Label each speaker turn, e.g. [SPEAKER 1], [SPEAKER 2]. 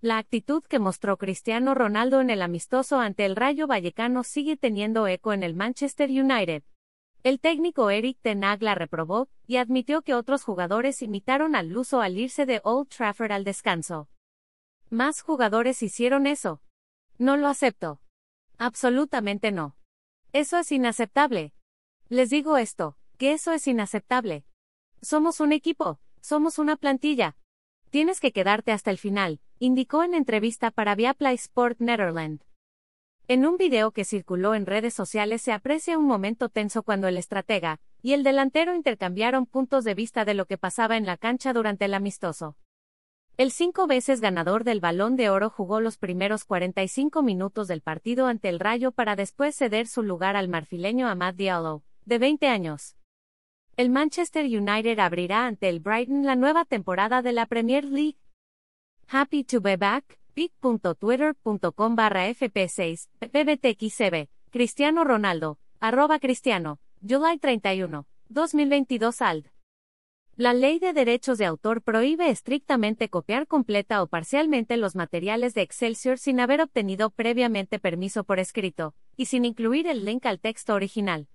[SPEAKER 1] La actitud que mostró Cristiano Ronaldo en el amistoso ante el Rayo Vallecano sigue teniendo eco en el Manchester United. El técnico Eric Ten Hag la reprobó y admitió que otros jugadores imitaron al luso al irse de Old Trafford al descanso. Más jugadores hicieron eso. No lo acepto. Absolutamente no. Eso es inaceptable. Les digo esto, que eso es inaceptable. Somos un equipo, somos una plantilla. Tienes que quedarte hasta el final, indicó en entrevista para Viaplay Sport Netherlands. En un video que circuló en redes sociales se aprecia un momento tenso cuando el estratega y el delantero intercambiaron puntos de vista de lo que pasaba en la cancha durante el amistoso. El cinco veces ganador del Balón de Oro jugó los primeros 45 minutos del partido ante el Rayo para después ceder su lugar al marfileño Amad Diallo, de 20 años. El Manchester United abrirá ante el Brighton la nueva temporada de la Premier League. Happy to be back pic.twitter.com barra fp6, ppbtxcb, Cristiano Ronaldo, arroba Cristiano, July 31, 2022 ALD. La ley de derechos de autor prohíbe estrictamente copiar completa o parcialmente los materiales de Excelsior sin haber obtenido previamente permiso por escrito, y sin incluir el link al texto original.